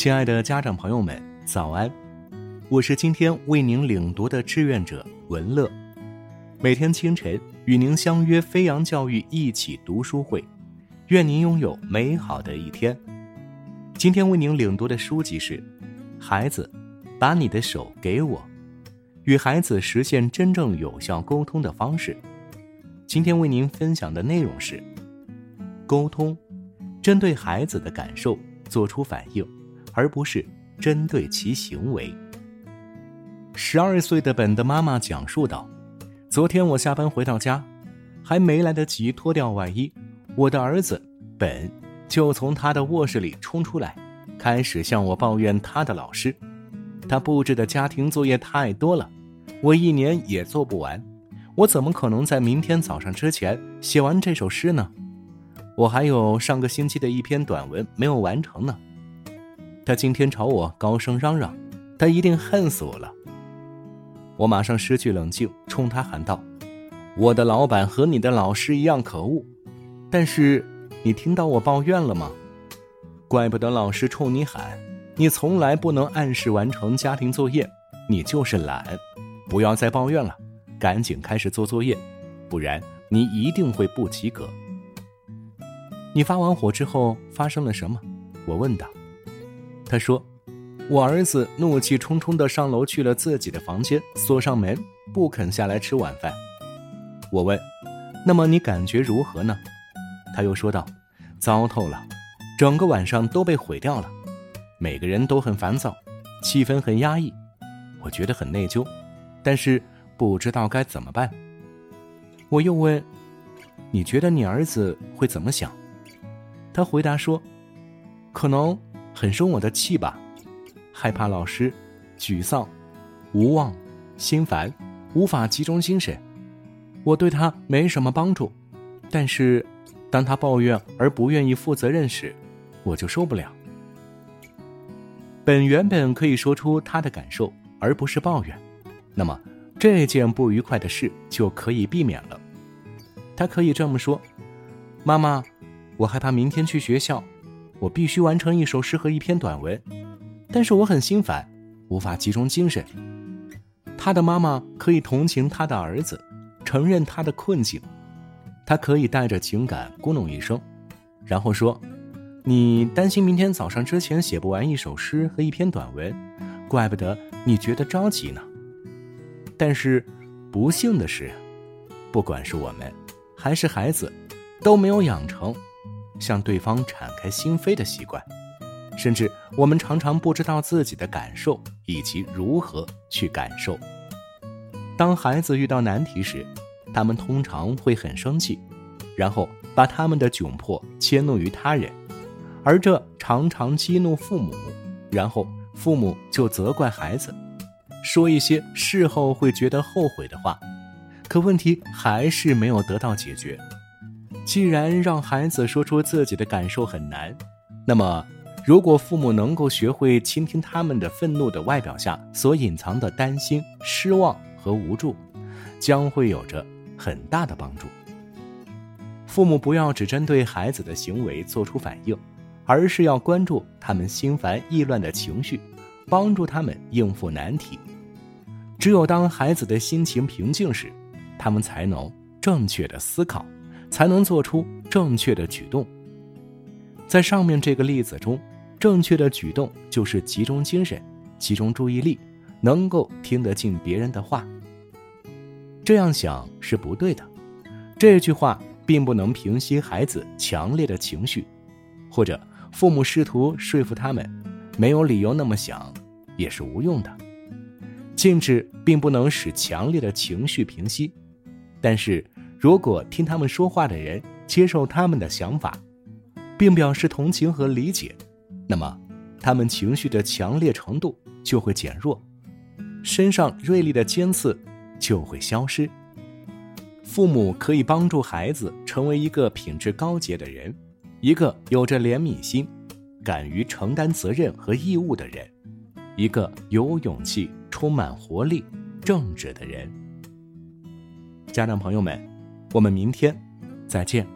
亲爱的家长朋友们，早安！我是今天为您领读的志愿者文乐，每天清晨与您相约飞扬教育一起读书会，愿您拥有美好的一天。今天为您领读的书籍是《孩子，把你的手给我》，与孩子实现真正有效沟通的方式。今天为您分享的内容是：沟通，针对孩子的感受做出反应。而不是针对其行为。十二岁的本的妈妈讲述道：“昨天我下班回到家，还没来得及脱掉外衣，我的儿子本就从他的卧室里冲出来，开始向我抱怨他的老师。他布置的家庭作业太多了，我一年也做不完。我怎么可能在明天早上之前写完这首诗呢？我还有上个星期的一篇短文没有完成呢。”他今天朝我高声嚷嚷，他一定恨死我了。我马上失去冷静，冲他喊道：“我的老板和你的老师一样可恶，但是你听到我抱怨了吗？怪不得老师冲你喊，你从来不能按时完成家庭作业，你就是懒。不要再抱怨了，赶紧开始做作业，不然你一定会不及格。”你发完火之后发生了什么？我问道。他说：“我儿子怒气冲冲的上楼去了自己的房间，锁上门，不肯下来吃晚饭。”我问：“那么你感觉如何呢？”他又说道：“糟透了，整个晚上都被毁掉了，每个人都很烦躁，气氛很压抑，我觉得很内疚，但是不知道该怎么办。”我又问：“你觉得你儿子会怎么想？”他回答说：“可能。”很生我的气吧，害怕老师，沮丧，无望，心烦，无法集中精神。我对他没什么帮助，但是当他抱怨而不愿意负责任时，我就受不了。本原本可以说出他的感受，而不是抱怨，那么这件不愉快的事就可以避免了。他可以这么说：“妈妈，我害怕明天去学校。”我必须完成一首诗和一篇短文，但是我很心烦，无法集中精神。他的妈妈可以同情他的儿子，承认他的困境，他可以带着情感咕哝一声，然后说：“你担心明天早上之前写不完一首诗和一篇短文，怪不得你觉得着急呢。”但是，不幸的是，不管是我们，还是孩子，都没有养成。向对方敞开心扉的习惯，甚至我们常常不知道自己的感受以及如何去感受。当孩子遇到难题时，他们通常会很生气，然后把他们的窘迫迁怒于他人，而这常常激怒父母，然后父母就责怪孩子，说一些事后会觉得后悔的话，可问题还是没有得到解决。既然让孩子说出自己的感受很难，那么，如果父母能够学会倾听他们的愤怒的外表下所隐藏的担心、失望和无助，将会有着很大的帮助。父母不要只针对孩子的行为做出反应，而是要关注他们心烦意乱的情绪，帮助他们应付难题。只有当孩子的心情平静时，他们才能正确的思考。才能做出正确的举动。在上面这个例子中，正确的举动就是集中精神、集中注意力，能够听得进别人的话。这样想是不对的。这句话并不能平息孩子强烈的情绪，或者父母试图说服他们没有理由那么想，也是无用的。禁止并不能使强烈的情绪平息，但是。如果听他们说话的人接受他们的想法，并表示同情和理解，那么他们情绪的强烈程度就会减弱，身上锐利的尖刺就会消失。父母可以帮助孩子成为一个品质高洁的人，一个有着怜悯心、敢于承担责任和义务的人，一个有勇气、充满活力、正直的人。家长朋友们。我们明天再见。